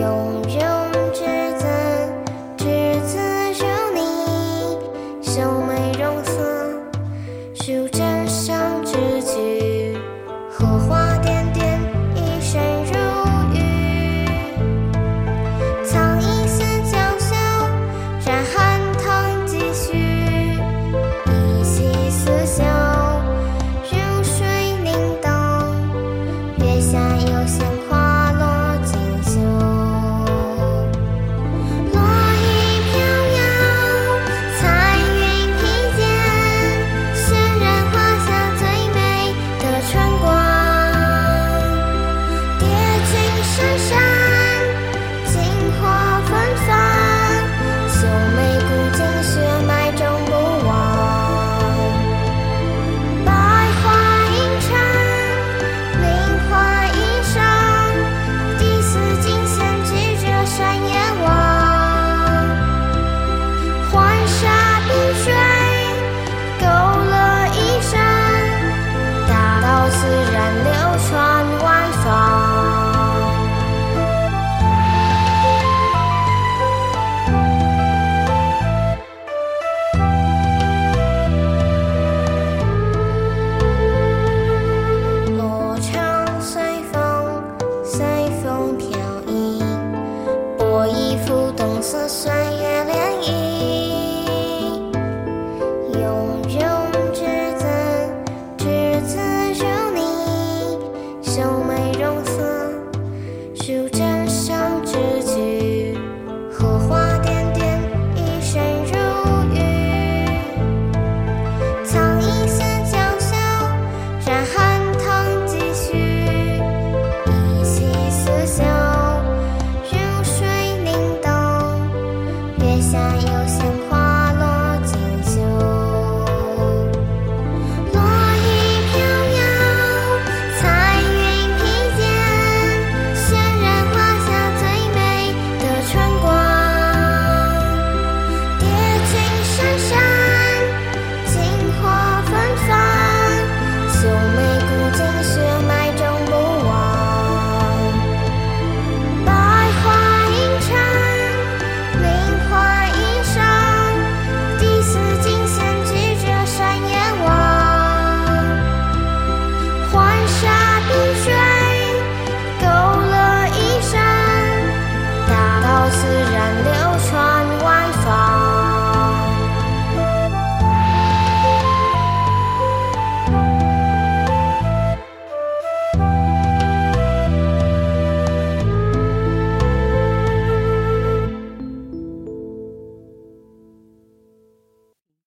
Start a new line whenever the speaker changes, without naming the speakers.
雍容之姿，执子如泥，秀美容色，书枕上之句，荷花点点，一身如玉。藏一丝娇羞，染寒塘几许，一夕思乡。如水凝冻，月下有鲜自然流传